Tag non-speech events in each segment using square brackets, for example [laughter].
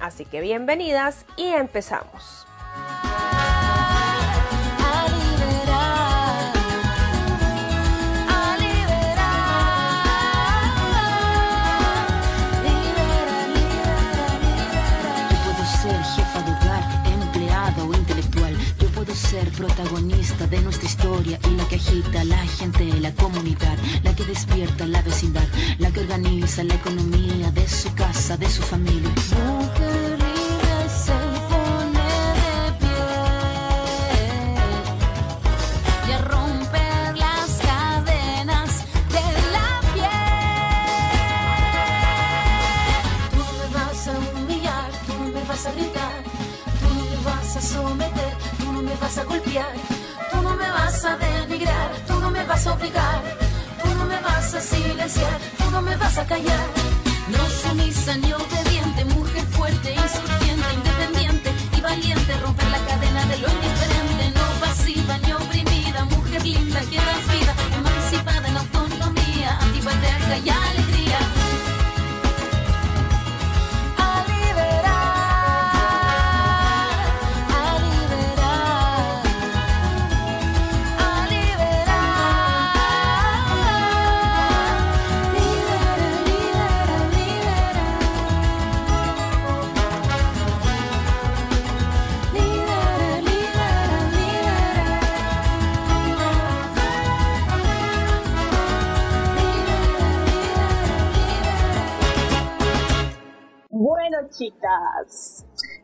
Así que bienvenidas y empezamos. Yo puedo ser jefa de hogar, empleada o intelectual. Yo puedo ser protagonista de nuestra historia y la que agita a la gente, la comunidad, la que despierta la vecindad, la que organiza la economía de su casa, de su familia. Vas a callar. No sumisa ni obediente, mujer fuerte, insurgente, independiente y valiente, romper la cadena de lo indiferente, no pasiva ni oprimida, mujer linda que das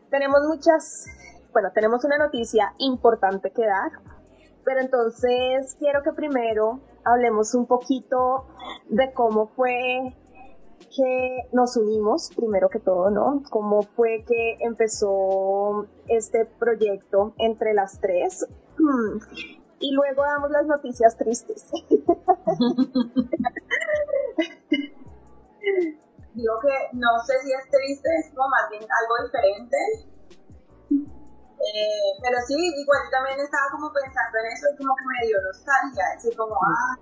tenemos muchas, bueno, tenemos una noticia importante que dar, pero entonces quiero que primero hablemos un poquito de cómo fue que nos unimos, primero que todo, ¿no? Cómo fue que empezó este proyecto entre las tres. [clears throat] Y luego damos las noticias tristes. [laughs] digo que no sé si es triste, es como más bien algo diferente. Eh, pero sí, igual yo también estaba como pensando en eso y como que me dio nostalgia, así como, ah.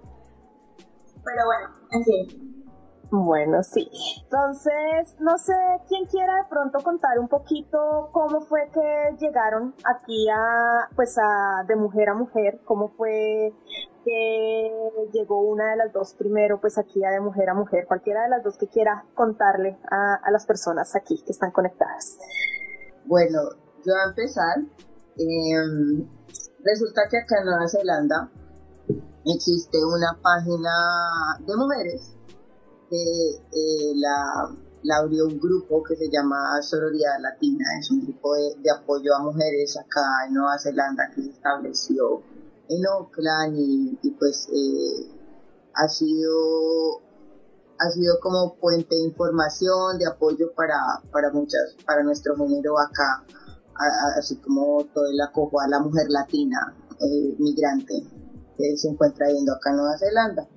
Pero bueno, en fin. Bueno, sí. Entonces, no sé quién quiera de pronto contar un poquito cómo fue que llegaron aquí a, pues a, de mujer a mujer, cómo fue que llegó una de las dos primero, pues aquí a de mujer a mujer, cualquiera de las dos que quiera contarle a, a las personas aquí que están conectadas. Bueno, yo a empezar. Eh, resulta que acá en Nueva Zelanda existe una página de mujeres que eh, la, la, abrió un grupo que se llama Sororidad Latina, es un grupo de, de, apoyo a mujeres acá en Nueva Zelanda que se estableció en Oakland y, pues eh, ha sido ha sido como puente de información, de apoyo para, para muchas, para nuestro género acá, así como todo el acojo a la mujer latina, eh, migrante, que se encuentra yendo acá en Nueva Zelanda.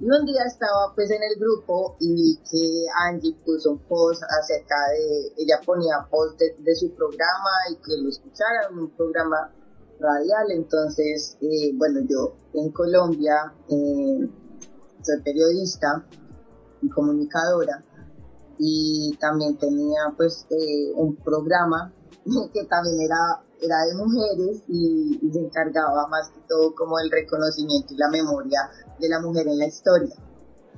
Y un día estaba pues en el grupo y vi que Angie puso un post acerca de, ella ponía post de, su programa y que lo escucharan, un programa radial. Entonces, eh, bueno, yo en Colombia eh, soy periodista y comunicadora y también tenía pues eh, un programa [laughs] que también era, era de mujeres y, se encargaba más que todo como el reconocimiento y la memoria de la mujer en la historia,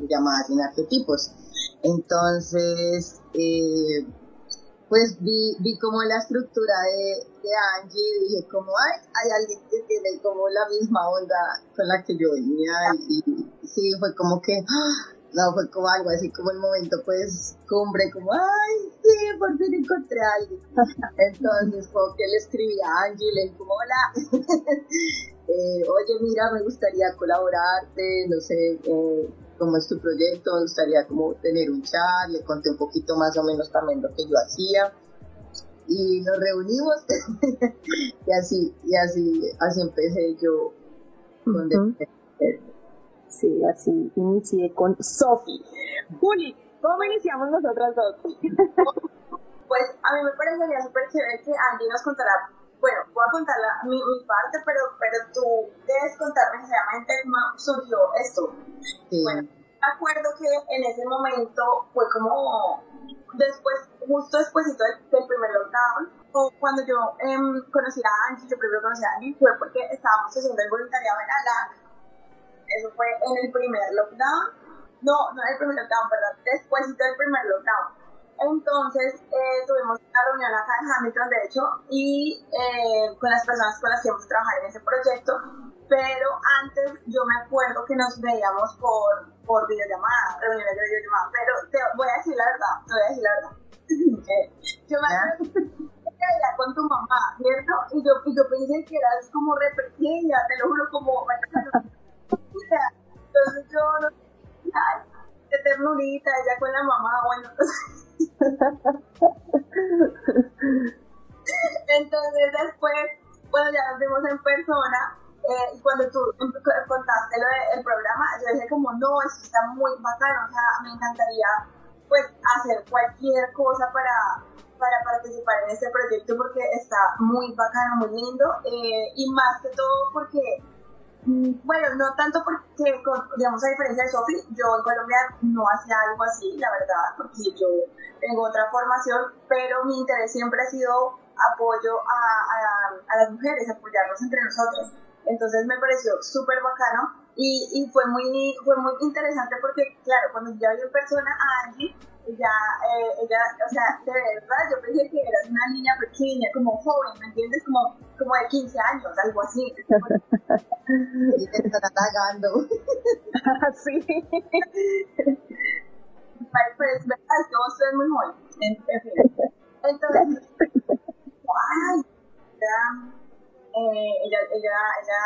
llamada sin arquetipos. Entonces, pues vi, vi como la estructura de, de Angie y dije como, ay, hay alguien que tiene como la misma onda con la que yo venía y, y sí, fue como que, ¡ah! no, fue como algo así como el momento pues cumbre, como, ay, sí, por fin encontré a alguien. [laughs] Entonces, como que le escribí a Angie, le dije como, hola, [laughs] eh, oye, mira, me gustaría colaborarte, no sé, eh, cómo es tu proyecto, me gustaría como tener un chat, le conté un poquito más o menos también lo que yo hacía. Y nos reunimos [laughs] y así, y así, así empecé yo con Sí, así inicié con Sofi. Juli, ¿cómo iniciamos nosotras dos? [laughs] pues a mí me parecería súper chévere que Andy nos contara, bueno, voy a contar mi, mi, parte, pero, pero tú debes contar necesariamente cómo surgió esto. Bueno, me acuerdo que en ese momento fue como después, justo después del, del, primer lockdown, o cuando yo eh, conocí a Angie, yo primero conocí a Angie, fue porque estábamos haciendo el voluntariado en ALAC eso fue en el primer lockdown. No, no en el primer lockdown, perdón, después del primer lockdown. Entonces eh, tuvimos una reunión acá en Hamilton, de hecho, y eh, con las personas con las que íbamos a trabajar en ese proyecto, pero antes yo me acuerdo que nos veíamos por, por videollamada, reuniones de videollamada, pero te voy a decir la verdad, te voy a decir la verdad. [laughs] yo me acuerdo con tu mamá, ¿cierto? Y yo, y yo pensé que eras como re pequeña, te lo juro, como [laughs] entonces yo, no, ay, de ternurita, ella con la mamá, bueno. [laughs] Entonces después, cuando ya nos vimos en persona, eh, cuando tú contaste lo del programa, yo dije como, no, eso está muy bacano, o sea, me encantaría pues hacer cualquier cosa para, para participar en este proyecto porque está muy bacano, muy lindo, eh, y más que todo porque bueno, no tanto porque, digamos, a diferencia de Sofi, yo en Colombia no hacía algo así, la verdad, porque yo tengo otra formación, pero mi interés siempre ha sido apoyo a, a, las mujeres, apoyarnos entre nosotros. Entonces me pareció súper bacano y, y, fue, muy, fue muy interesante porque, claro, cuando yo vi en persona a Angie, ella, eh, ella, o sea, de verdad, yo pensé que eras una niña pequeña, como joven, ¿me entiendes? Como, como de 15 años, algo así. y te están atacando. [laughs] sí. Pero es verdad, es que vos sos muy joven. En, fin. Entonces, ay, eh, ella, ella, ella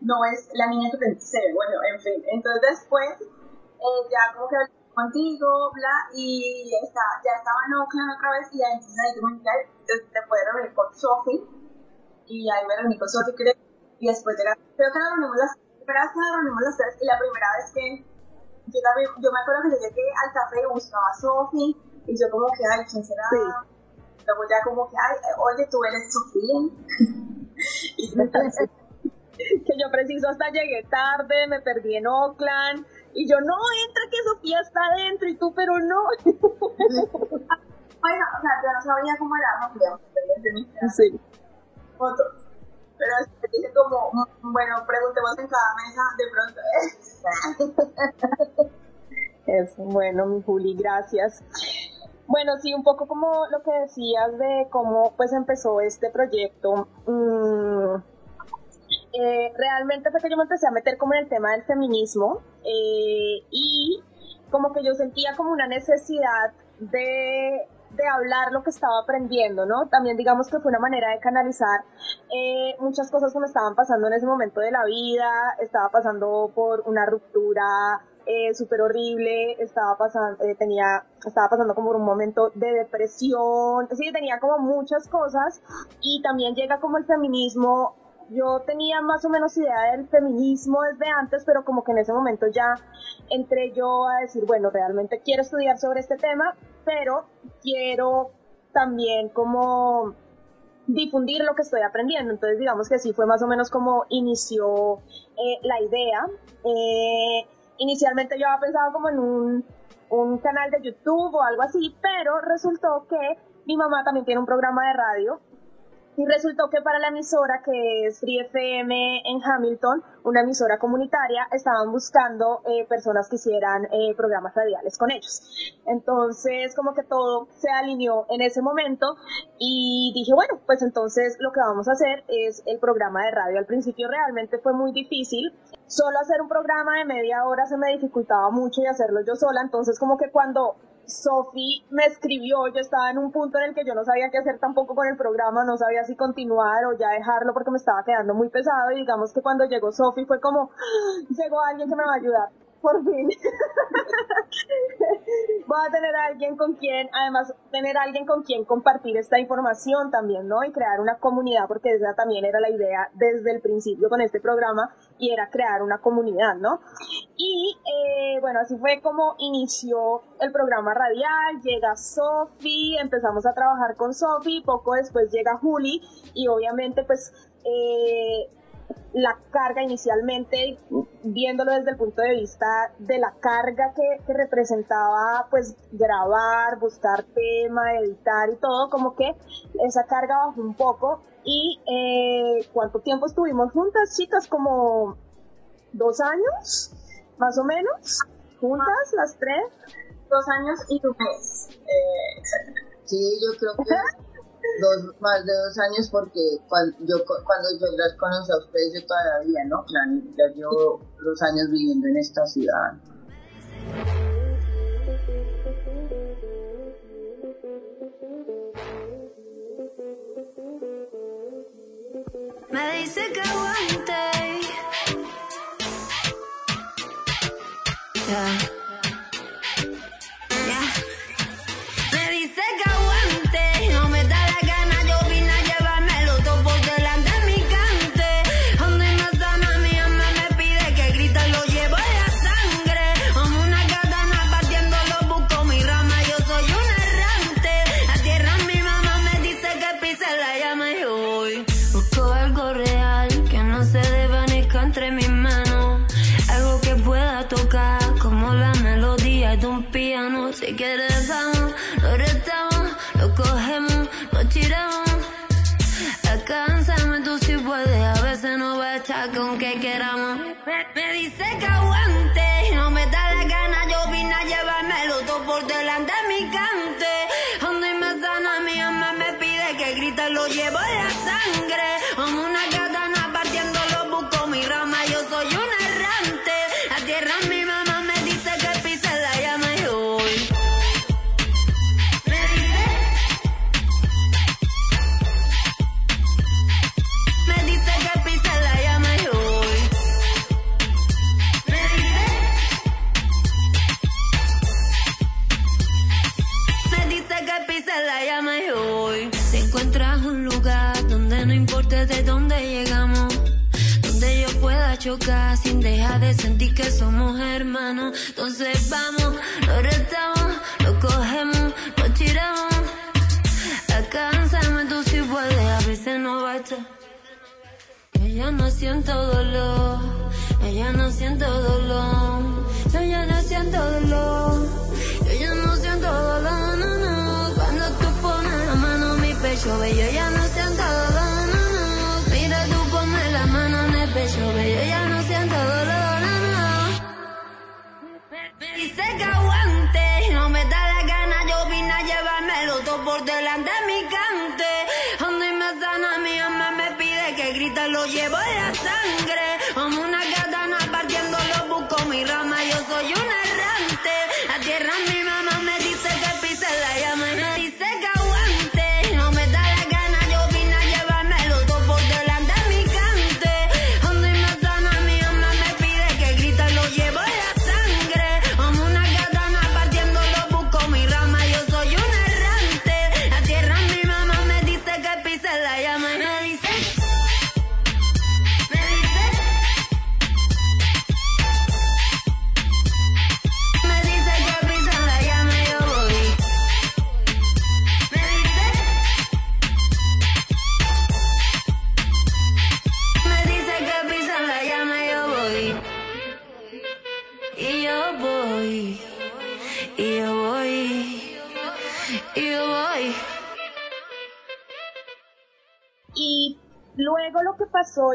no es la niña que pensé, bueno, en fin. Entonces después, eh, ya como que contigo, bla, y está, ya estaba en Oakland otra vez, y entonces ahí tuve que te puedes reunir con Sophie, y ahí me reuní con Sophie, creo, y después de la, creo que nos reunimos las, primera vez que nos reunimos las tres, y la primera vez que, yo también, yo me acuerdo que yo llegué al café y buscaba a Sophie, y yo como que, ay, ¿quién será? Sí. Luego ya como que, ay, oye, tú eres Sofía. [laughs] y que yo preciso hasta llegué tarde, me perdí en Oakland, y yo, no, entra que Sofía está adentro y tú, pero no. bueno, o sea, yo no sabía cómo era Sofía, sí. Foto. Pero dije como, mm, bueno, preguntemos en cada mesa de pronto. Eso, bueno, mi Juli, gracias. Bueno, sí, un poco como lo que decías de cómo pues empezó este proyecto. Mmm, eh, realmente fue que yo me empecé a meter como en el tema del feminismo eh, y como que yo sentía como una necesidad de, de, hablar lo que estaba aprendiendo, ¿no? También digamos que fue una manera de canalizar eh, muchas cosas que me estaban pasando en ese momento de la vida, estaba pasando por una ruptura eh, súper horrible, estaba pasando, eh, tenía, estaba pasando como por un momento de depresión, sí, tenía como muchas cosas. Y también llega como el feminismo yo tenía más o menos idea del feminismo desde antes, pero como que en ese momento ya entré yo a decir, bueno, realmente quiero estudiar sobre este tema, pero quiero también como difundir lo que estoy aprendiendo. Entonces, digamos que así fue más o menos como inició eh, la idea. Eh, inicialmente yo había pensado como en un, un canal de YouTube o algo así, pero resultó que mi mamá también tiene un programa de radio y resultó que para la emisora que es Free FM en Hamilton, una emisora comunitaria, estaban buscando eh, personas que hicieran eh, programas radiales con ellos. Entonces, como que todo se alineó en ese momento y dije, bueno, pues entonces lo que vamos a hacer es el programa de radio. Al principio realmente fue muy difícil. Solo hacer un programa de media hora se me dificultaba mucho y hacerlo yo sola. Entonces, como que cuando Sofi me escribió, yo estaba en un punto en el que yo no sabía qué hacer tampoco con el programa, no sabía si continuar o ya dejarlo porque me estaba quedando muy pesado y digamos que cuando llegó Sofi fue como, ¡Ah! llegó alguien que me va a ayudar por fin. [laughs] Voy a tener alguien con quien, además, tener alguien con quien compartir esta información también, ¿no? Y crear una comunidad, porque esa también era la idea desde el principio con este programa, y era crear una comunidad, ¿no? Y eh, bueno, así fue como inició el programa radial, llega Sofi, empezamos a trabajar con Sofi, poco después llega Juli, y obviamente pues eh, la carga inicialmente, viéndolo desde el punto de vista de la carga que, que, representaba pues grabar, buscar tema, editar y todo, como que esa carga bajó un poco. ¿Y eh, cuánto tiempo estuvimos juntas, chicas? Como dos años, más o menos, juntas las tres. Dos años y un mes, eh, exactamente. Sí, yo creo que dos, más de dos años porque cuando yo, cuando yo las conocí a ustedes yo todavía, ¿no? Ya llevo los años viviendo en esta ciudad. Me dice que aguante. Yeah. Chocar sin dejar de sentir que somos hermanos, entonces vamos, lo retamos, lo cogemos, lo tiramos. Alcánzame tú si puedes, a veces no basta. Yo no siento dolor, yo ya no siento dolor, yo ya no siento dolor, yo ya no siento dolor, no, no. Cuando tú pones la mano en mi pecho, ve, yo ya no siento dolor, Dice que aguante, no me da la gana, yo vine a llevármelo todo por delante de mi cante.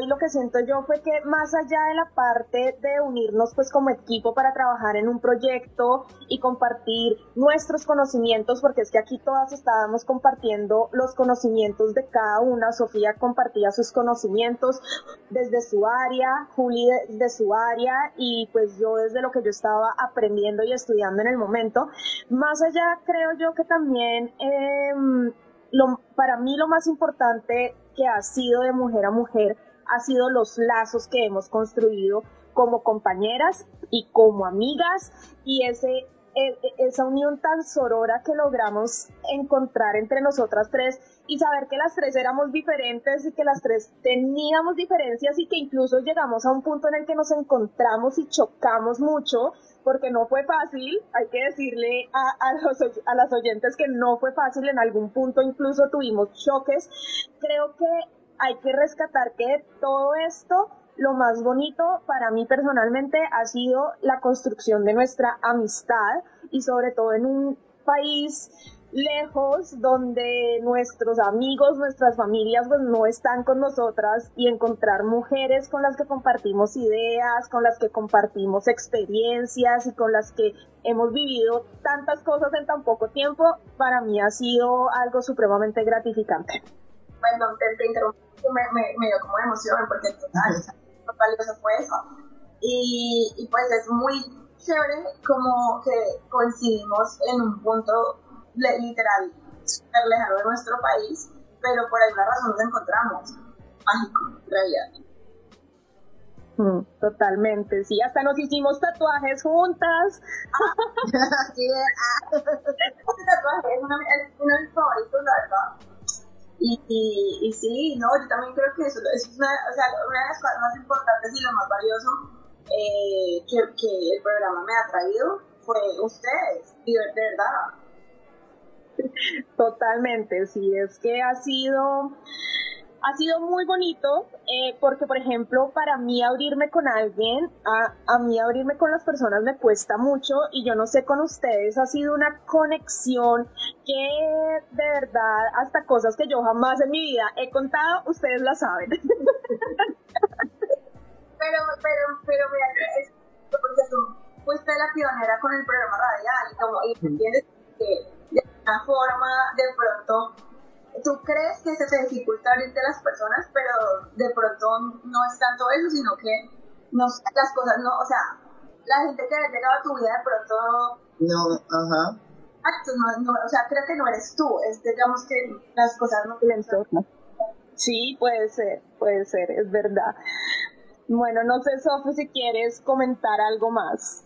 Lo que pasó y lo que siento yo fue que más allá de la parte de unirnos pues como equipo para trabajar en un proyecto y compartir nuestros conocimientos, porque es que aquí todas estábamos compartiendo los conocimientos de cada una, Sofía compartía sus conocimientos desde su área, Juli desde su área y pues yo desde lo que yo estaba aprendiendo y estudiando en el momento. Más allá creo yo que también... Lo, para mí lo más importante que ha sido de mujer a mujer ha sido los lazos que hemos construido como compañeras y como amigas y ese e, e, esa unión tan sorora que logramos encontrar entre nosotras tres y saber que las tres éramos diferentes y que las tres teníamos diferencias y que incluso llegamos a un punto en el que nos encontramos y chocamos mucho porque no fue fácil, hay que decirle a, a, los, a las oyentes que no fue fácil, en algún punto incluso tuvimos choques. Creo que hay que rescatar que todo esto, lo más bonito para mí personalmente ha sido la construcción de nuestra amistad y sobre todo en un país lejos donde nuestros amigos, nuestras familias pues no están con nosotras y encontrar mujeres con las que compartimos ideas, con las que compartimos experiencias y con las que hemos vivido tantas cosas en tan poco tiempo, para mí ha sido algo supremamente gratificante. Bueno, te, te me, me, me, dio como emoción porque total, lo valioso fue eso. Y, y pues es muy chévere como que coincidimos en un punto literal súper lejano de nuestro país, pero por alguna razón nos encontramos. Mágico, en realidad. Mm, totalmente, sí, hasta nos hicimos tatuajes juntas. [laughs] sí, [laughs] este tatuaje es uno, es uno de mis favoritos, la verdad. Y, sí, no, yo también creo que eso, es una, o sea, una de las cosas más importantes y lo más valioso eh, que, que el programa me ha traído fue ustedes, de, de verdad. Totalmente, sí, es que ha sido, ha sido muy bonito eh, porque, por ejemplo, para mí abrirme con alguien, a, a mí abrirme con las personas me cuesta mucho y yo no sé con ustedes, ha sido una conexión que de verdad hasta cosas que yo jamás en mi vida he contado, ustedes la saben. [laughs] pero, pero, pero mira, es porque tú fuiste la pionera con el programa radial y como, y entiendes que de una forma de pronto tú crees que se te dificulta abrirte a las personas, pero de pronto no es tanto eso, sino que no, las cosas no, o sea, la gente que ha llegado a tu vida de pronto... No, ajá. No, no, o sea, creo que no eres tú, es digamos que las cosas no tienen Sí, puede ser, puede ser, es verdad. Bueno, no sé, Sofi, si quieres comentar algo más.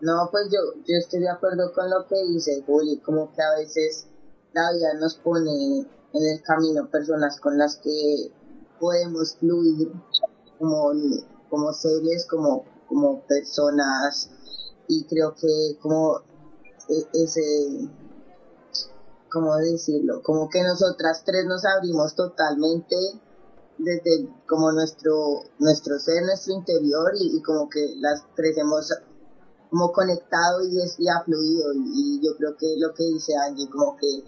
No, pues yo, yo estoy de acuerdo con lo que dice Juli, como que a veces la vida nos pone en el camino personas con las que podemos fluir como, como seres, como, como personas, y creo que como e, ese, ¿cómo decirlo? Como que nosotras tres nos abrimos totalmente desde como nuestro, nuestro ser, nuestro interior, y, como que las tres hemos como conectado y, es, ha fluido. Y, yo creo que lo que dice Angie, como que,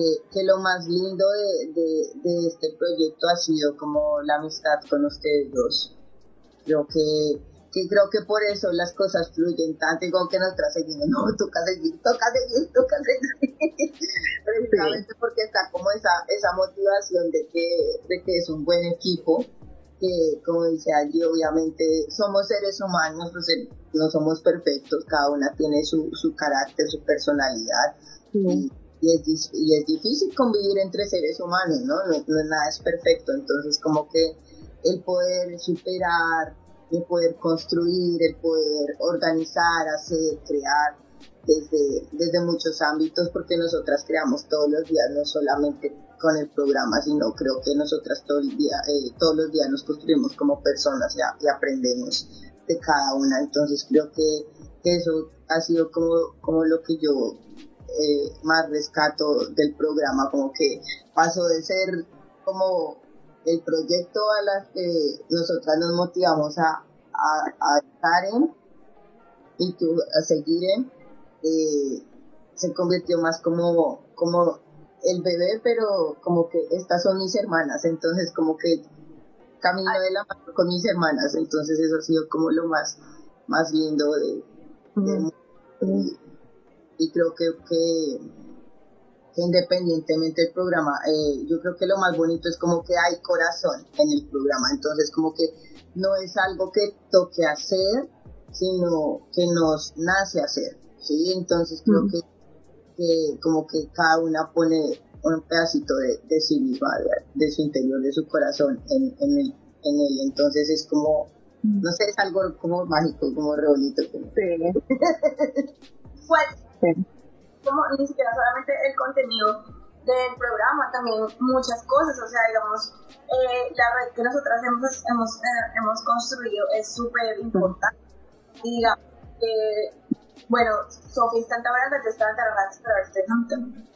que, que lo más lindo de, de, de, este proyecto ha sido como la amistad con ustedes dos. Creo que, que creo que por eso las cosas fluyen tanto y como que nosotras seguimos, no, toca seguir, toca seguir, toca seguir. [laughs] Precisamente porque está como esa, esa motivación de que, de que es un buen equipo que, como dice allí, obviamente somos seres humanos, no somos perfectos, cada una tiene su, su carácter, su personalidad. Y, y, es, y es difícil convivir entre seres humanos, ¿no? ¿no? No nada es perfecto, entonces como que el poder superar, el poder construir, el poder organizar, hacer, crear, desde, desde muchos ámbitos, porque nosotras creamos todos los días, no solamente con el programa, sino creo que nosotras todo el día, eh, todos los días nos construimos como personas y, y, aprendemos de cada una. Entonces creo que, eso ha sido como, como lo que yo eh, más rescato del programa, como que pasó de ser como el proyecto a las que nosotras nos motivamos a, a, a estar en y a seguir en eh, se convirtió más como, como el bebé, pero como que estas son mis hermanas, entonces como que camino de la mano con mis hermanas, entonces eso ha sido como lo más, más lindo de, de y creo que, que, independientemente del programa, eh, yo creo que lo más bonito es como que hay corazón en el programa, entonces como que no es algo que toque hacer, sino que nos nace hacer, ¿sí? Entonces creo que, que, como que cada una pone un pedacito de, de sí misma, de, su interior, de su corazón en, en, el, en él, entonces es como, no sé, es algo como mágico, como re bonito. Sí. [laughs] como ni siquiera solamente el contenido del programa, también muchas cosas, o sea, digamos, eh, la red que nosotras hemos, hemos, eh, hemos construido es súper importante. Y digamos, bueno, Sofía está en Tabaranda, yo estaba en Tabaranda, pero estoy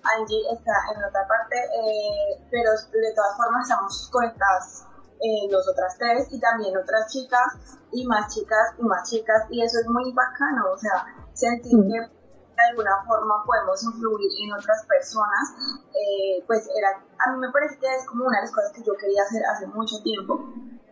Angie está en otra parte, eh, pero de todas formas estamos conectadas eh, nosotras tres y también otras chicas y más chicas y más chicas. Y eso es muy bacano, o sea, sentir que de alguna forma podemos influir en otras personas, eh, pues era, a mí me parece que es como una de las cosas que yo quería hacer hace mucho tiempo.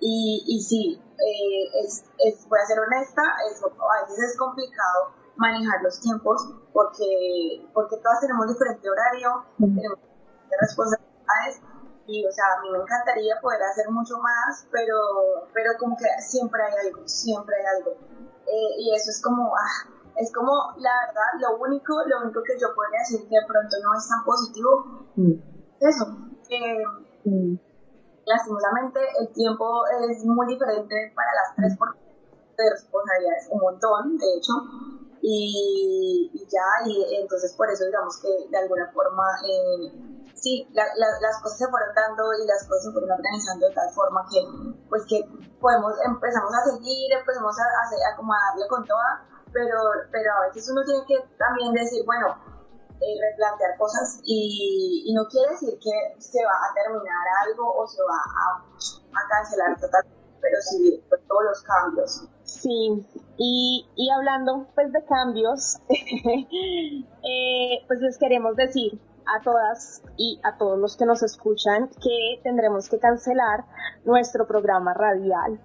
Y, y sí, eh, es, es, voy a ser honesta, es, a veces es complicado manejar los tiempos porque, porque todas tenemos diferente horario, tenemos diferentes responsabilidades y o sea, a mí me encantaría poder hacer mucho más, pero, pero como que siempre hay algo, siempre hay algo. Eh, y eso es como, ah, es como, la verdad, lo único, lo único que yo podría decir que de pronto no es tan positivo, mm. eso, mm. lastimosamente el tiempo es muy diferente para las tres porque de responsabilidades un montón, de hecho, y, ya, y entonces por eso digamos que de alguna forma, eh, sí, las cosas se fueron dando y las cosas se fueron organizando de tal forma que, pues que podemos, empezamos a seguir, empezamos a, a, a darle con toda, pero, pero a veces uno tiene que también decir, bueno, eh, replantear cosas y, y, no quiere decir que se va a terminar algo o se va a, cancelar totalmente, pero sí pues, todos los cambios. Sí, y, y hablando pues de cambios, [laughs] eh, pues les queremos decir a todas y a todos los que nos escuchan que tendremos que cancelar nuestro programa radial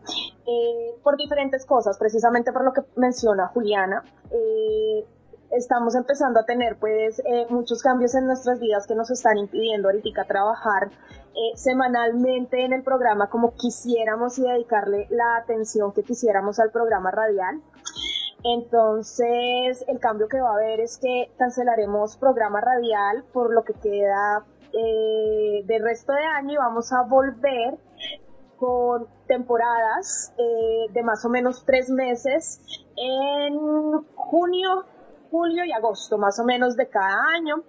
eh, por diferentes cosas, precisamente por lo que menciona Juliana. Eh, estamos empezando a tener pues eh, muchos cambios en nuestras vidas que nos están impidiendo ahorita trabajar semanalmente en el programa como quisiéramos y dedicarle la atención que quisiéramos al programa radial. Entonces, el cambio que va a haber es que cancelaremos programa radial por lo que queda eh, del resto de año y vamos a volver con temporadas eh, de más o menos tres meses en junio, julio y agosto, más o menos de cada año.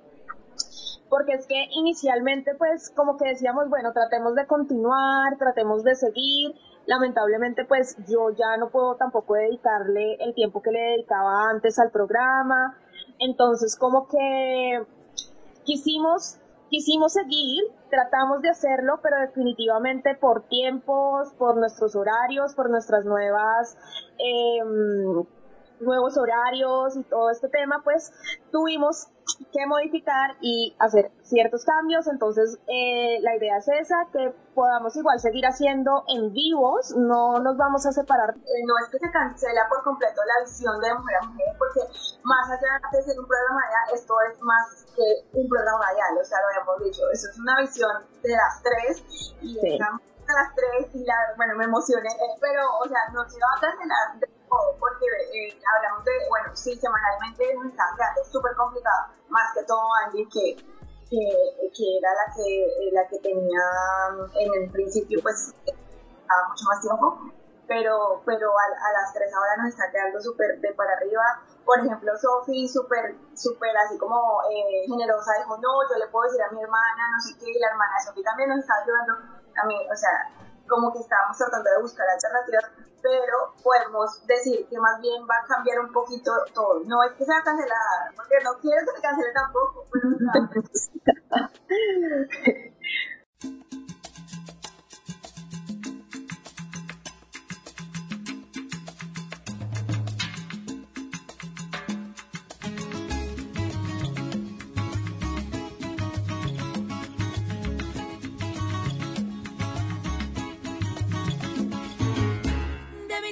Porque es que inicialmente, pues, como que decíamos, bueno, tratemos de continuar, tratemos de seguir, lamentablemente pues yo ya no puedo tampoco dedicarle el tiempo que le dedicaba antes al programa. Entonces como que quisimos, quisimos seguir, tratamos de hacerlo, pero definitivamente por tiempos, por nuestros horarios, por nuestras nuevas eh, nuevos horarios y todo este tema, pues tuvimos que modificar y hacer ciertos cambios. Entonces, eh, la idea es esa, que podamos igual seguir haciendo en vivos, no nos vamos a separar. Eh, no es que se cancela por completo la visión de Mujer a Mujer, porque más allá de ser un programa radial, esto es más que un programa radial, o sea, lo habíamos dicho, eso es una visión de las tres y sí. estamos de las tres y la, bueno, me emocioné, pero, o sea, no se va a cancelar porque eh, hablamos de, bueno, sí, semanalmente nos está quedando súper complicado, más que todo Angie, que, que, era la que, eh, la que tenía en el principio, pues, estaba mucho más tiempo, pero, pero a, a las tres ahora nos está quedando súper de para arriba. Por ejemplo, Sofi, súper, súper así como eh, generosa, dijo, no, yo le puedo decir a mi hermana, no sé qué, y la hermana de Sofi también nos está ayudando, también, o sea, como que estábamos tratando de buscar alternativas pero podemos decir que más bien va a cambiar un poquito todo. No es que sea cancelada, porque no quiero que se cancele tampoco. [laughs]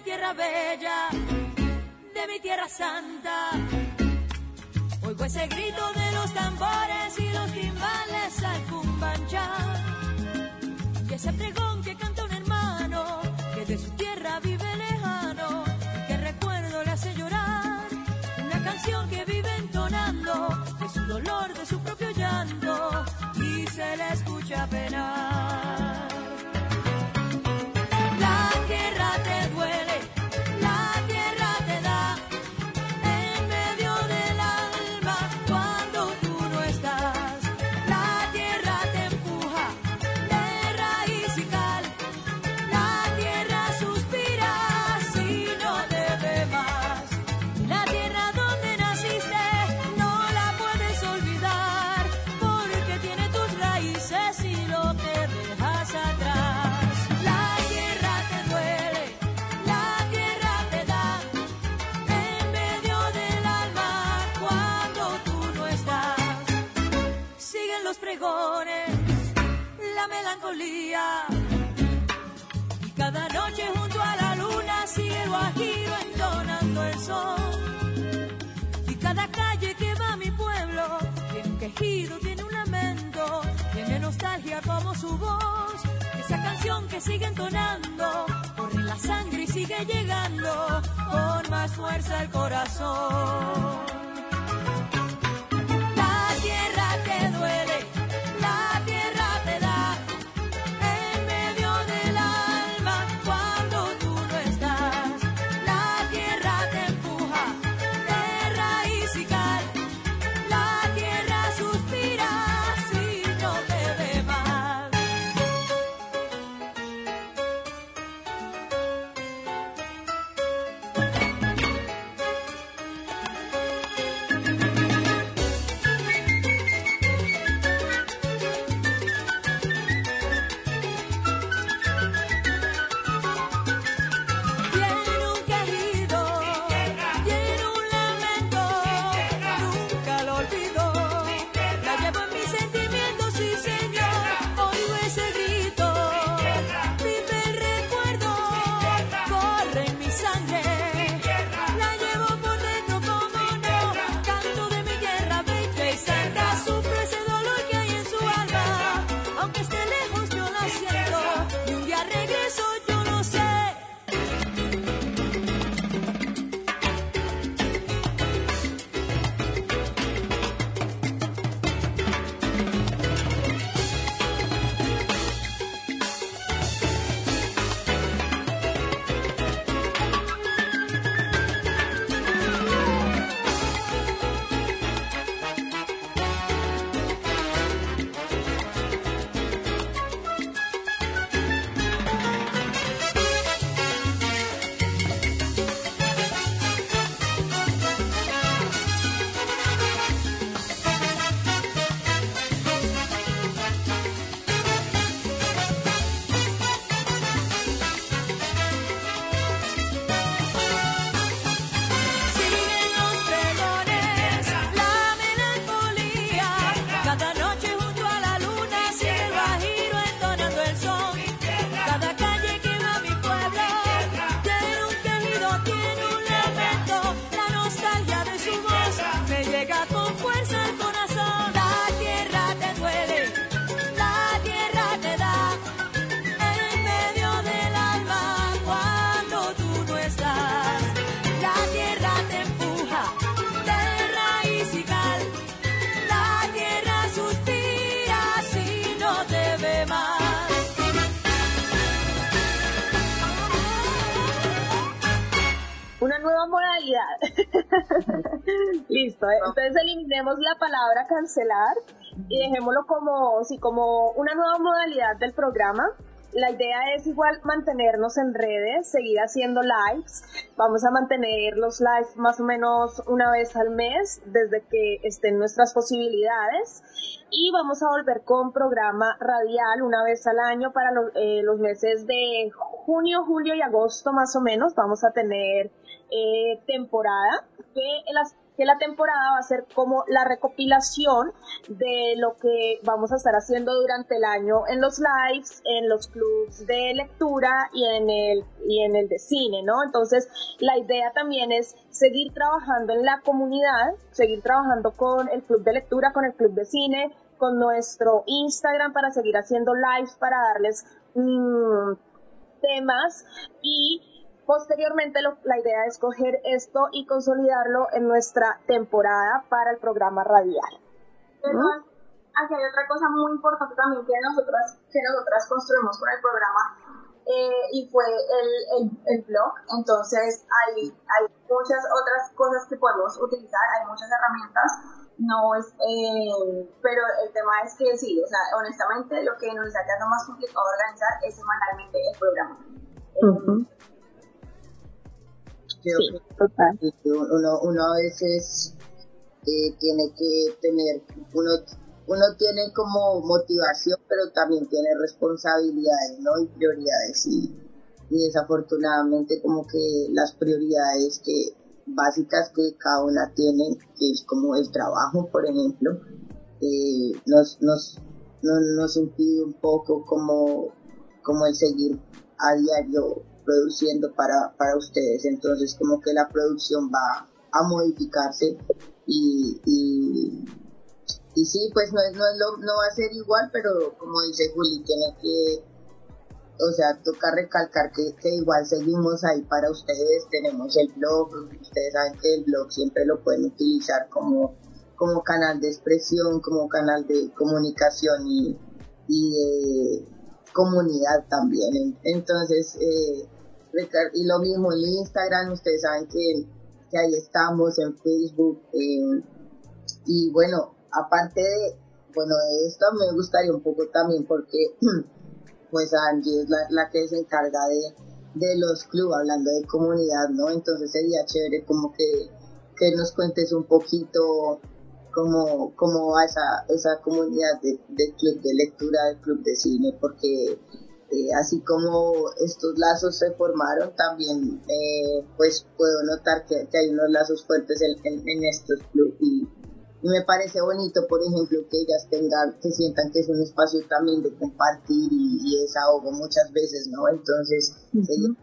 tierra bella, de mi tierra santa. Oigo ese grito de los tambores y los timbales al cumbancha. Y ese pregón tiene un lamento, tiene nostalgia como su voz. Esa canción que sigue entonando, corre la sangre y sigue llegando con más fuerza al corazón. [laughs] Listo, eh. entonces eliminemos la palabra cancelar y dejémoslo como, sí, como una nueva modalidad del programa. La idea es igual mantenernos en redes, seguir haciendo lives. Vamos a mantener los lives más o menos una vez al mes desde que estén nuestras posibilidades. Y vamos a volver con programa radial una vez al año para eh, los meses de junio, julio y agosto más o menos. Vamos a tener eh, temporada, que la, que la temporada va a ser como la recopilación de lo que vamos a estar haciendo durante el año en los lives, en los clubs de lectura y en el, y en el de cine, ¿no? Entonces, la idea también es seguir trabajando en la comunidad, seguir trabajando con el club de lectura, con el club de cine, con nuestro Instagram para seguir haciendo lives, para darles mmm, temas y posteriormente lo, la idea es coger esto y consolidarlo en nuestra temporada para el programa radial. Entonces, aquí hay otra cosa muy importante también que nosotras, que nosotras construimos con el programa eh, y fue el, el, el, blog. Entonces hay, hay muchas otras cosas que podemos utilizar, hay muchas herramientas no es, eh, pero el tema es que sí, o sea, honestamente lo que nos está quedando más complicado organizar es semanalmente el programa. Sí, total. Uno, uno a veces eh, tiene que tener, uno, uno tiene como motivación, pero también tiene responsabilidades, ¿no? Y prioridades y, y desafortunadamente como que las prioridades que básicas que cada una tiene, que es como el trabajo, por ejemplo, eh, nos, nos, nos, impide un poco como, como el seguir a diario produciendo para, para ustedes. Entonces como que la producción va a modificarse y, y, sí, pues no, es, no, es lo, no va a ser igual, pero como dice Juli, tiene que o sea, toca recalcar que, igual seguimos ahí para ustedes, tenemos el blog, ustedes saben que el blog siempre lo pueden utilizar como, como canal de expresión, como canal de comunicación y, y de comunidad también. Entonces, eh, y lo mismo en Instagram, ustedes saben que, que ahí estamos, en Facebook, y bueno, aparte de, bueno, de esto me gustaría un poco también porque [clears throat] pues Angie es la, que se encarga de, de los clubes, hablando de comunidad, ¿no? Entonces sería chévere como que, que nos cuentes un poquito cómo, cómo va esa, esa comunidad de, club de lectura, del club de cine, porque eh, así como estos lazos se formaron, también eh, pues puedo notar que, hay unos lazos fuertes en, en estos clubes y, y me parece bonito, por ejemplo, que ellas tengan, que sientan que es un espacio también de compartir y, y desahogo muchas veces, ¿no? Entonces, sería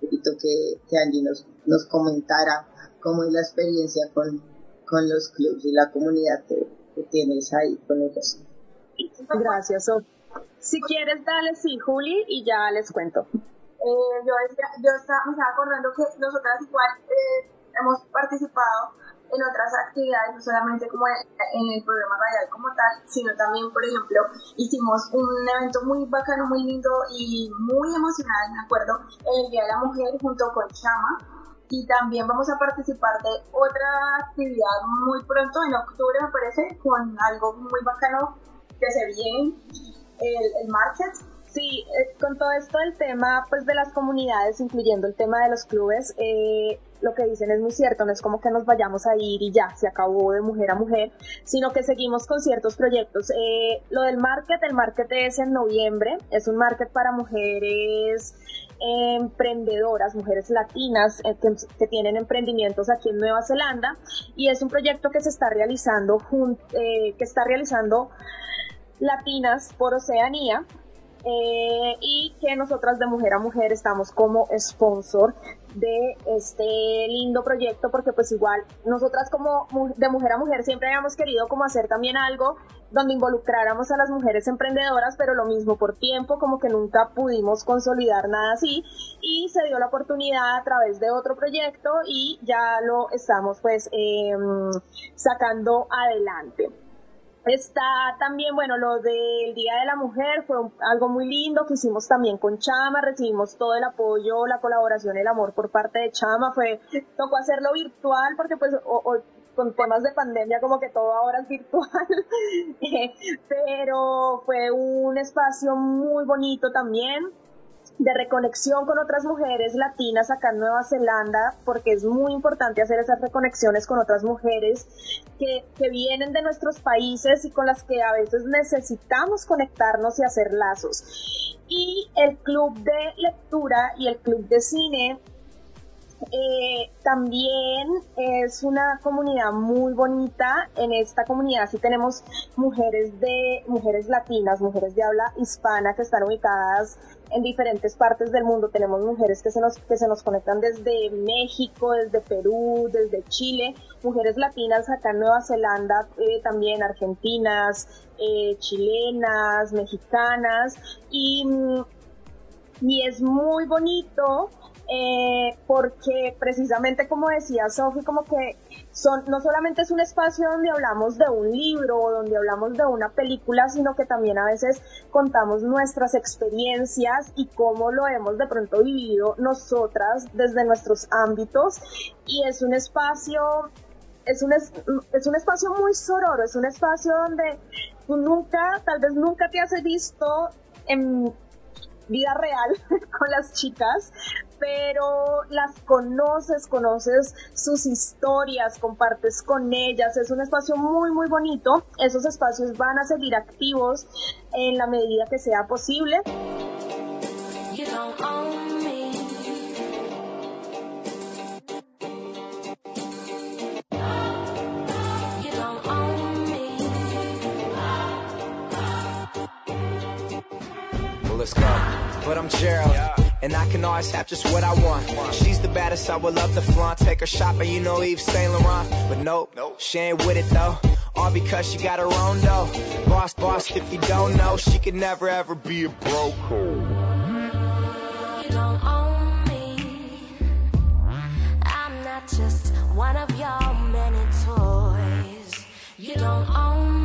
que, que Angie nos, nos comentara cómo es la experiencia con, con los clubs y la comunidad que, tienes ahí con ellos. Gracias, Si quieres, dale sí, Juli, y ya les cuento. Eh, yo, estaba, me estaba acordando que nosotras igual eh, hemos participado en otras actividades, no solamente como en el programa radial como tal, sino también, por ejemplo, hicimos un evento muy bacano, muy lindo y muy emocional, me acuerdo, el Día de la Mujer junto con Chama. Y también vamos a participar de otra actividad muy pronto, en octubre me parece, con algo muy bacano que se viene, el, el Market, Sí, eh, con todo esto del tema pues de las comunidades, incluyendo el tema de los clubes, eh, lo que dicen es muy cierto, no es como que nos vayamos a ir y ya, se acabó de mujer a mujer, sino que seguimos con ciertos proyectos. Eh, lo del market, el market es en noviembre, es un market para mujeres emprendedoras, mujeres latinas que, que, tienen emprendimientos aquí en Nueva Zelanda y es un proyecto que se está realizando, que está realizando Latinas por Oceanía eh, y que nosotras de Mujer a Mujer estamos como sponsor de este lindo proyecto porque pues igual nosotras como de Mujer a Mujer siempre habíamos querido como hacer también algo donde involucráramos a las mujeres emprendedoras pero lo mismo por tiempo como que nunca pudimos consolidar nada así y se dio la oportunidad a través de otro proyecto y ya lo estamos pues em, sacando adelante. Está también, bueno, lo del Día de la Mujer fue algo muy lindo que hicimos también con Chama, recibimos todo el apoyo, la colaboración, el amor por parte de Chama, fue, tocó hacerlo virtual porque pues con temas de pandemia como que todo ahora es virtual, [laughs] pero fue un espacio muy bonito también, de reconexión con otras mujeres latinas acá en Nueva Zelanda, porque es muy importante hacer esas reconexiones con otras mujeres que, que, vienen de nuestros países y con las que a veces necesitamos conectarnos y hacer lazos. Y el club de lectura y el club de cine Eh, también es una comunidad muy bonita. En esta comunidad sí tenemos mujeres de mujeres latinas, mujeres de habla hispana que están ubicadas en diferentes partes del mundo. Tenemos mujeres que se nos que se nos conectan desde México, desde Perú, desde Chile, mujeres latinas acá en Nueva Zelanda, eh, también argentinas, eh, chilenas, mexicanas y mm, y es muy bonito eh, porque precisamente como decía Sofi, como que son, no solamente es un espacio donde hablamos de un libro o donde hablamos de una película, sino que también a veces contamos nuestras experiencias y cómo lo hemos de pronto vivido nosotras desde nuestros ámbitos. Y es un espacio es un, es, es un espacio muy sororo, es un espacio donde tú nunca, tal vez nunca te has visto en vida real [laughs] con las chicas, pero las conoces, conoces sus historias, compartes con ellas, es un espacio muy muy bonito, esos espacios van a seguir activos en la medida que sea posible. let's go. But I'm Gerald. And I can always have just what I want. She's the baddest, I would love to flaunt. Take her shopping, you know Eve Saint Laurent. But nope, she ain't with it though. All because she got her own though. Boss, boss, if you don't know, she could never ever be a broke. You don't own me. I'm not just one of your many toys. You don't own me.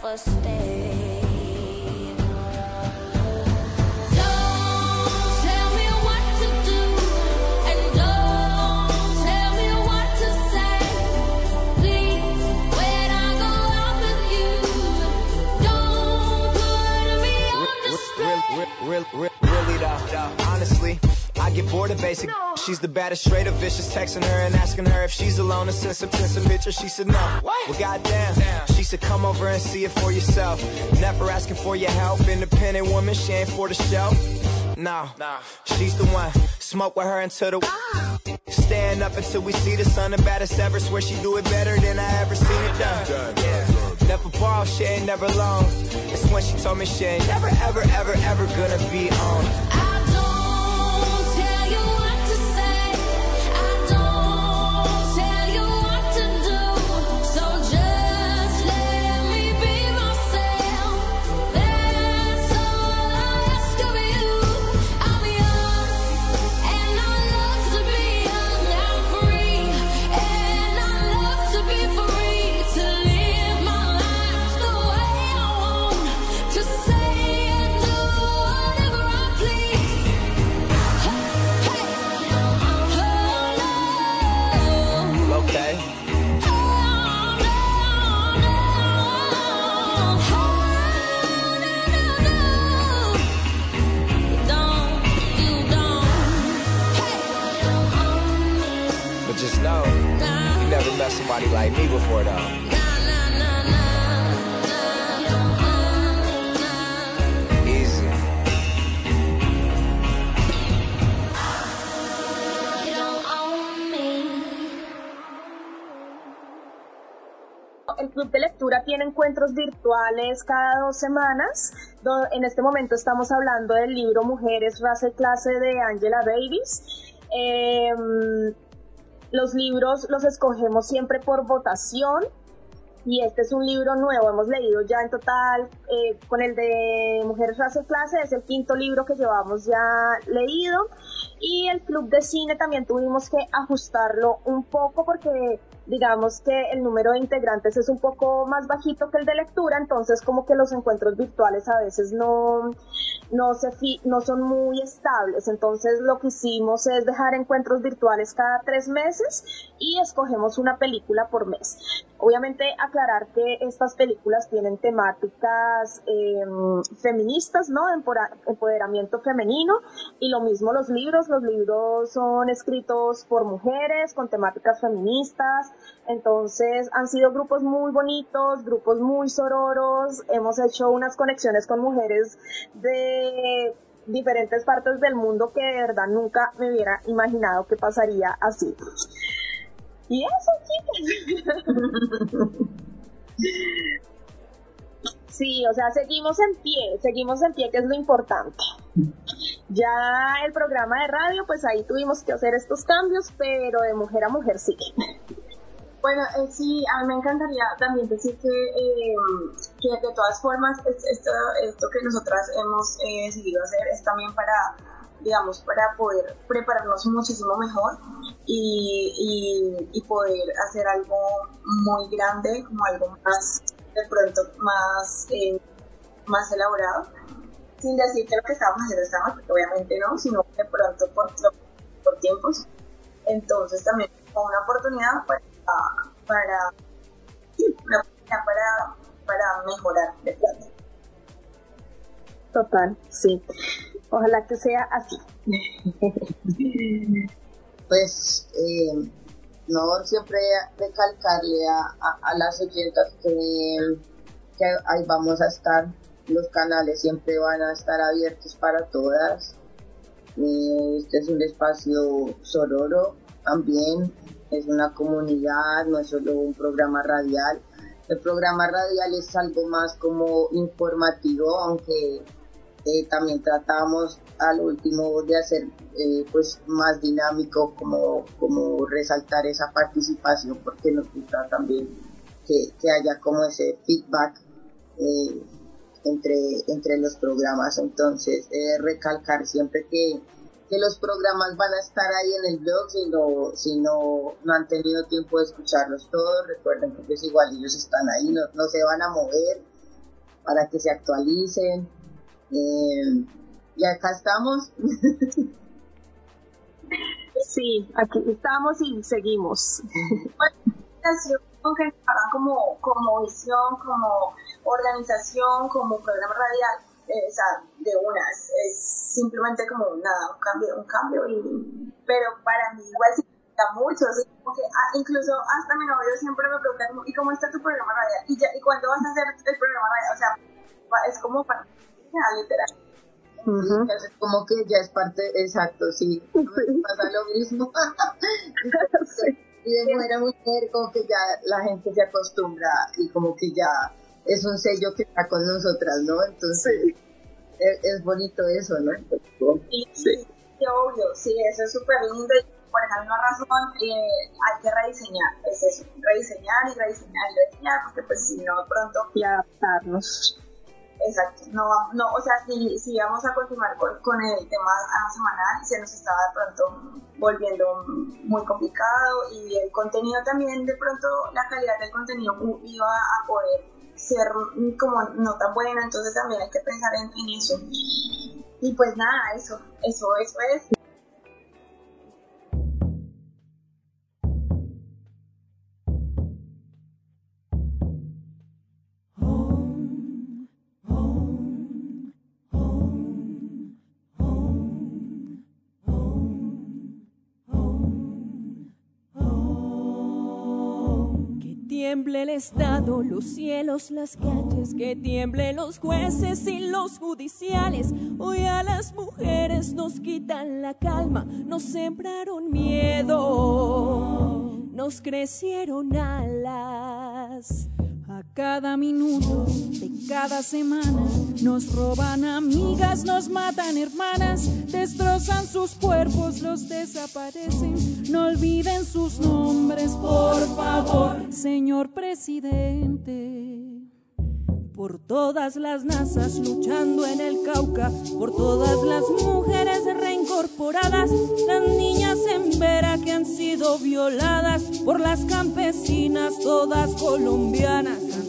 first stay. Get bored of basic. She's the baddest, straight up vicious. Texting her and asking her if she's alone and send some, send some pictures. She said no. Well, goddamn. She said come over and see it for yourself. Never asking for your help. Independent woman, she ain't for the show. No, she's the one. Smoke with her until the. Stand up until we see the sun. The baddest ever. Swear she do it better than I ever seen it done. Yeah. Never ball, she ain't never alone. It's when she told me she ain't never, ever, ever, ever gonna be on. El club de lectura tiene encuentros virtuales cada dos semanas. En este momento estamos hablando del libro Mujeres, Raza y Clase de Angela Davis. Em, los libros los escogemos siempre por votación y este es un libro nuevo, hemos leído ya en total, eh, con el de Mujeres, Raza y Clase, es el quinto libro que llevamos ya leído. Y el club de cine también tuvimos que ajustarlo un poco porque digamos que el número de integrantes es un poco más bajito que el de lectura, entonces como que los encuentros virtuales a veces no, no, se no son muy estables. Entonces lo que hicimos es dejar encuentros virtuales cada tres meses y escogemos una película por mes. Obviamente aclarar que estas películas tienen temáticas em, feministas, ¿no? Empoderamiento femenino y lo mismo los libros. Los libros son escritos por mujeres con temáticas feministas. Entonces han sido grupos muy bonitos, grupos muy sororos. Hemos hecho unas conexiones con mujeres de diferentes partes del mundo que de verdad nunca me hubiera imaginado que pasaría así. Y eso, chicas. [laughs] Sí, o sea, seguimos en pie, seguimos en pie, que es lo importante. Ya el programa de radio, pues ahí tuvimos que hacer estos cambios, pero de mujer a mujer sí. Bueno, eh, sí, a mí me encantaría también decir que, eh, de todas formas esto, esto que nosotras hemos eh, decidido hacer es también para digamos, para poder prepararnos muchísimo mejor y, poder hacer algo muy grande, como algo más, de pronto, más, más elaborado, sin decir que lo que estamos haciendo está porque obviamente no, sino de pronto por, por tiempos. Entonces también una oportunidad para, para, una para, para mejorar de plano. Total, sí. Ojalá que sea así. [laughs] pues, eh, no siempre recalcarle a, a, las oyentas que, que, ahí vamos a estar. Los canales siempre van a estar abiertos para todas. Eh, este es un espacio sororo también. Es una comunidad, no es solo un programa radial. El programa radial es algo más como informativo, aunque eh, también tratamos al último de hacer eh, pues más dinámico como, como resaltar esa participación porque nos gusta también que, haya como ese feedback eh, entre, entre los programas entonces recalcar siempre que, que los programas van a estar ahí en el blog si no, si no, no han tenido tiempo de escucharlos todos recuerden que es igual ellos están ahí no, no se van a mover para que se actualicen eh, y acá estamos. [laughs] sí, aquí estamos y seguimos. [laughs] como, como visión, como organización, como programa radial, o sea, de unas, es simplemente como nada, un cambio, un cambio, y, pero para mí igual significa mucho, ah, incluso hasta mi novio siempre me pregunta, ¿y cómo está tu programa radial? ¿Y, ya, ¿y cuándo vas a hacer el programa radial? O sea, es como para literal. como que ya es parte, exacto, sí, pasa lo mismo. [laughs] [laughs] Y de mujer a mujer, como que ya la gente se acostumbra y como que ya es un sello que está con nosotras, ¿no? Entonces, es, bonito eso, ¿no? Sí, sí, obvio, sí, eso es súper lindo y por esa misma razón eh, hay que rediseñar, es eso, rediseñar y rediseñar y rediseñar, porque pues si no, pronto... Y adaptarnos. Exacto, no, no, o sea, si, si vamos a continuar con, con el tema semanal, se nos estaba de pronto volviendo muy complicado y el contenido también, de pronto la calidad del contenido iba a poder ser como no tan buena, entonces también hay que pensar en, en eso. Y pues nada, eso, eso, eso es. Tiemble el Estado, los cielos, las calles, que tiemble los jueces y los judiciales. Hoy a las mujeres nos quitan la calma, nos sembraron miedo, nos crecieron alas. Cada minuto de cada semana nos roban amigas, nos matan hermanas, destrozan sus cuerpos, los desaparecen. No olviden sus nombres, por favor, señor presidente por todas las nazas luchando en el Cauca, por todas las mujeres reincorporadas, las niñas en Vera que han sido violadas por las campesinas, todas colombianas.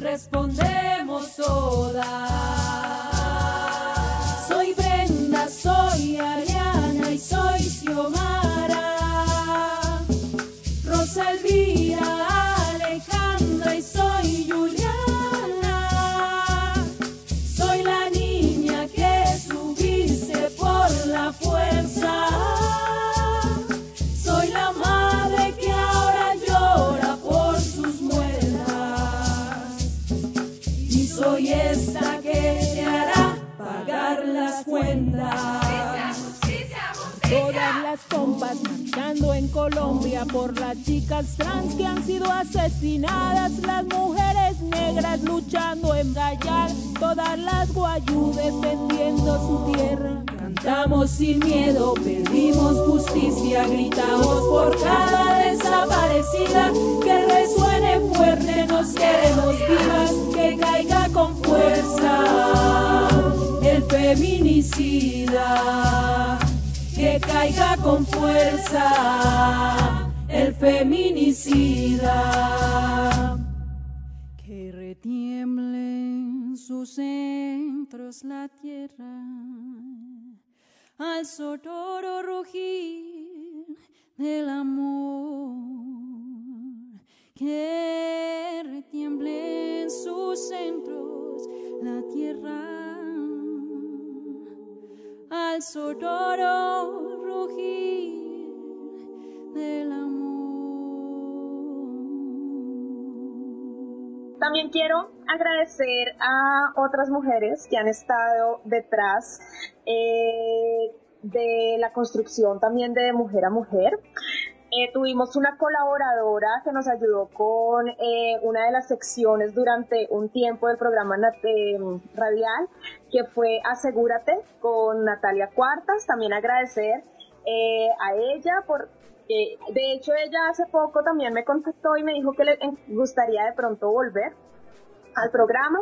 respondemos todas. Soy Brenda, soy guayú defendiendo su tierra. Cantamos sin miedo, pedimos justicia, gritamos por cada desaparecida, que resuene fuerte, nos queremos vivas, que caiga con fuerza el feminicida que caiga con fuerza el feminicida. La tierra al sonoro rugir del amor. Que retiemble en sus centros la tierra al sonoro rugir del amor. También quiero agradecer a otras mujeres que han estado detrás eh, de la construcción también de mujer a mujer. Eh, tuvimos una colaboradora que nos ayudó con eh, una de las secciones durante un tiempo del programa radial, que fue Asegúrate con Natalia Cuartas. También agradecer a ella por de hecho, ella hace poco también me contactó y me dijo que le gustaría de pronto volver al programa.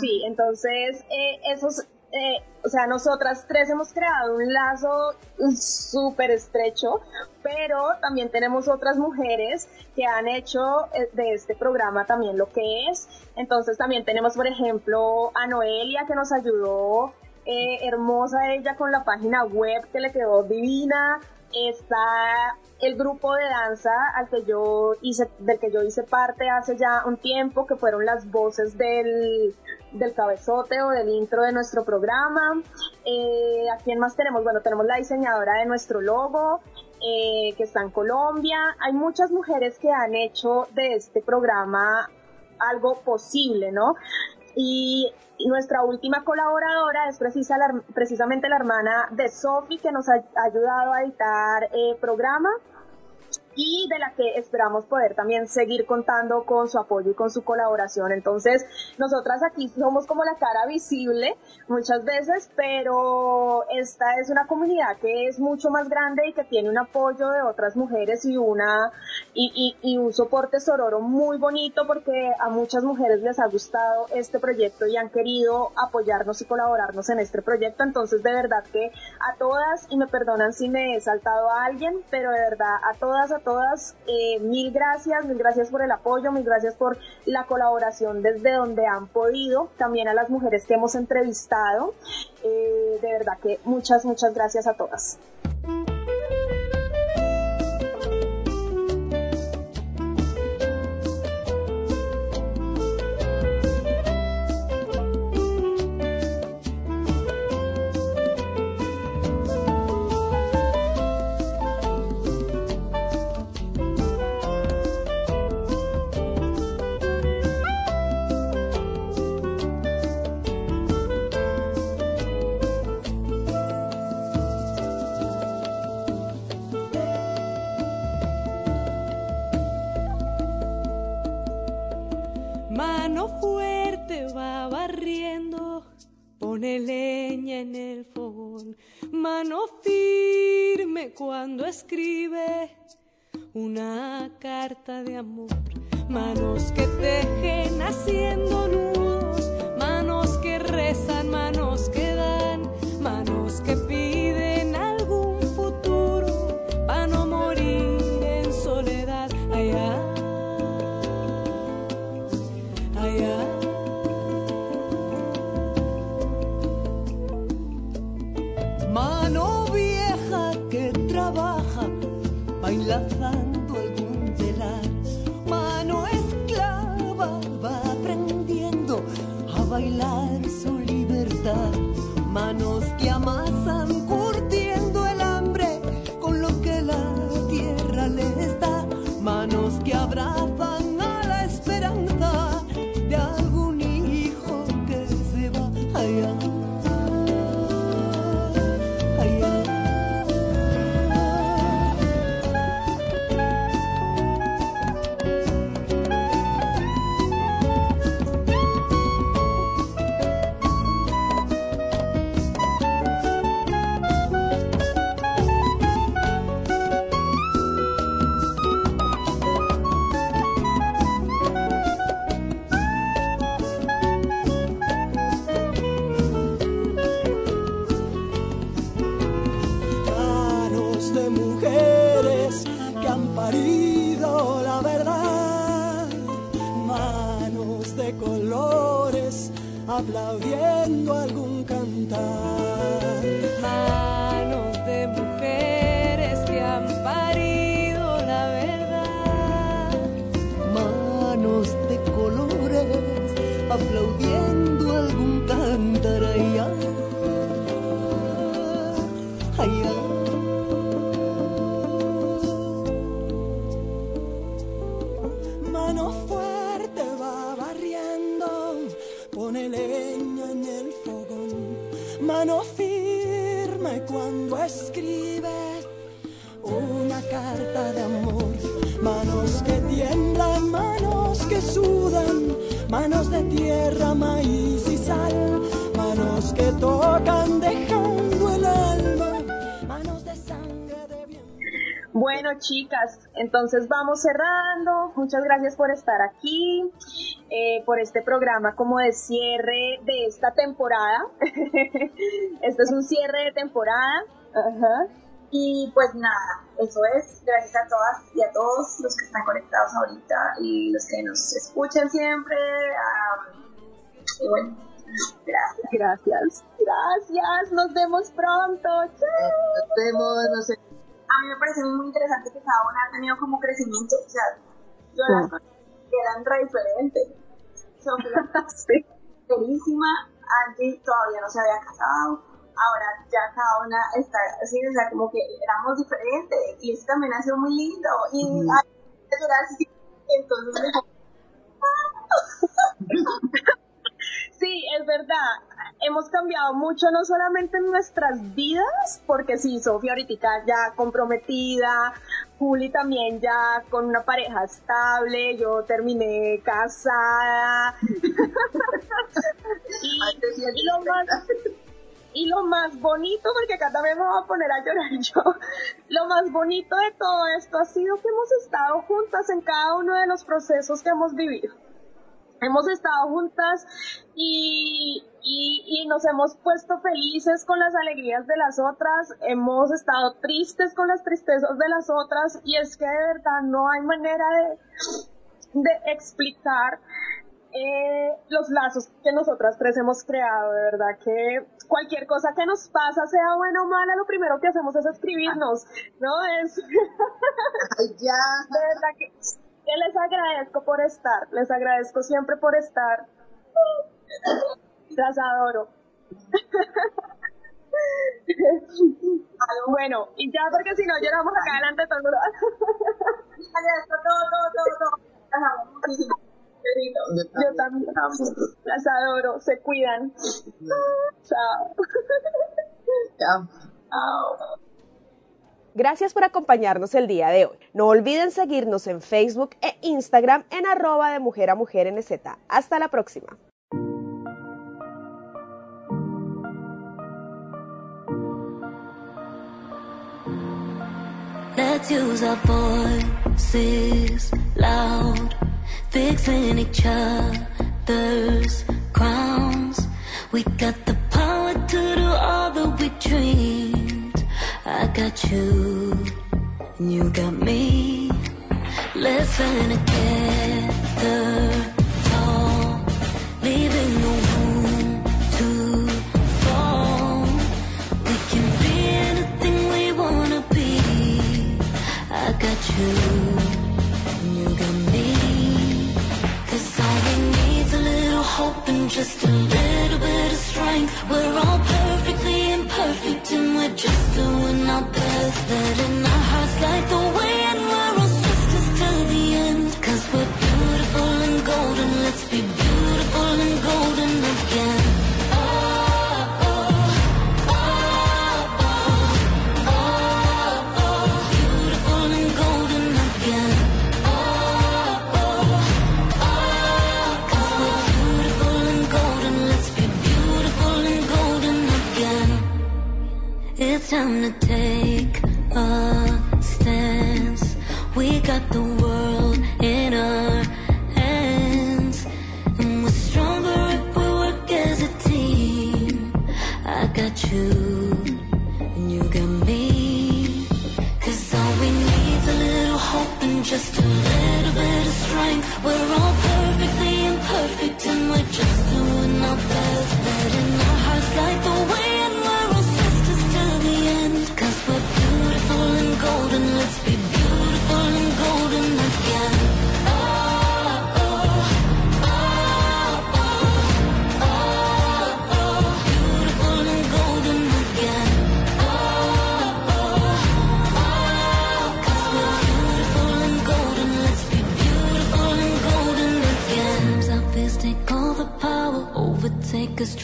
Sí, entonces eh, esos, eh, o sea, nosotras tres hemos creado un lazo súper estrecho, pero también tenemos otras mujeres que han hecho eh, de este programa también lo que es. Entonces también tenemos, por ejemplo, a Noelia que nos ayudó. hermosa ella con la página web que le quedó divina está el grupo de danza al que yo hice, del que yo hice parte hace ya un tiempo, que fueron las voces del, del cabezote o del intro de nuestro programa. Eh, ¿A quién más tenemos? Bueno, tenemos la diseñadora de nuestro logo, eh, que está en Colombia. Hay muchas mujeres que han hecho de este programa algo posible, ¿no? Y nuestra última colaboradora es precisamente la hermana de Sophie que nos ha ayudado a editar el programa y de la que esperamos poder también seguir contando con su apoyo y con su colaboración. Entonces, nosotras aquí somos como la cara visible muchas veces, pero esta es una comunidad que es mucho más grande y que tiene un apoyo de otras mujeres y una y, y, un soporte sororo muy bonito porque a muchas mujeres les ha gustado este proyecto y han querido apoyarnos y colaborarnos en este proyecto. Entonces, de verdad que a todas, y me perdonan si me he saltado a alguien, pero de verdad a todas, a todas, eh, mil gracias, mil gracias por el apoyo, mil gracias por la colaboración desde donde han podido, también a las mujeres que hemos entrevistado, eh, de verdad que muchas, muchas gracias a todas. Entonces vamos cerrando. Muchas gracias por estar aquí, eh, por este programa como de cierre de esta temporada. [laughs] este es un cierre de temporada. Ajá. Y pues nada, eso es. Gracias a todas y a todos los que están conectados ahorita y los que nos escuchan siempre. y bueno, gracias. Gracias, gracias. Nos vemos pronto. Chao. Nos vemos. A mí me parece muy interesante que cada una ha tenido como crecimiento. O sea, yo las que eran re diferentes. Sofía, [laughs] Sí. buenísima. Angie todavía no se había casado. Ahora ya cada una está así, o sea, como que éramos diferentes. Y eso también ha sido muy lindo. Y Ujú. ay, llorar así. Entonces me [laughs] Sí, es verdad. Hemos cambiado mucho, no solamente en nuestras vidas, porque sí, Sofía ahorita ya comprometida, Juli también ya con una pareja estable, yo terminé casada. [laughs] y, lo más, y lo más bonito, porque acá también me voy a poner a llorar [laughs] yo, lo más bonito de todo esto ha sido que hemos estado juntas en cada uno de los procesos que hemos vivido hemos estado juntas y, y, y nos hemos puesto felices con las alegrías de las otras, hemos estado tristes con las tristezas de las otras y es que de verdad no hay manera de, de explicar eh, los lazos que nosotras tres hemos creado, de verdad que cualquier cosa que nos pasa, sea buena o mala, lo primero que hacemos es escribirnos, ¿no? Es, Ay, ya. [laughs] de verdad que, que les agradezco por estar, les agradezco siempre por estar. Las adoro. [laughs] bueno, y ya porque si no lloramos acá adelante todo el mundo. agradezco todo, todo, todo, todo. Las [laughs] amo muchísimo. Besito. Yo también las adoro, se cuidan. Chao. Chao. Chao. Gracias por acompañarnos el día de hoy. No olviden seguirnos en Facebook e Instagram en arroba de mujer a mujer NZ. Hasta la próxima. Let's use loud, each crowns. We got the power to do all we. I got you, and you got me. Let's stand together tall, to fall. We can be anything we wanna be. I got you, and you got me. Cause all we need's a little hope and just a little bit of strength. We're all we're just doing our best. Letting our hearts light the way just a little bit of strength. We're all perfectly imperfect and we're just doing our best.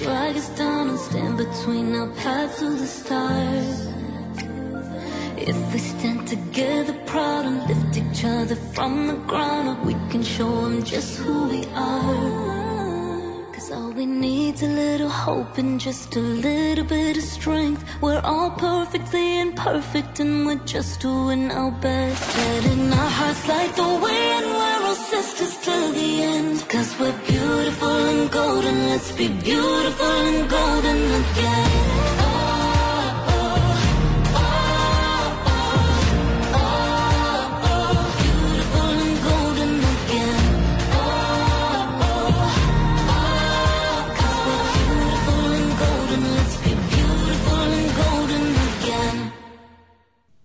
Drag us down, and stand between our paths to the stars. If we stand together proud and lift each other from the ground up, we can show them just who we are. Need's a little hope and just a little bit of strength. We're all perfectly imperfect and we're just doing our best. Letting our hearts light the way and we're all sisters till the end. Cause we're beautiful and golden. Let's be beautiful and golden again.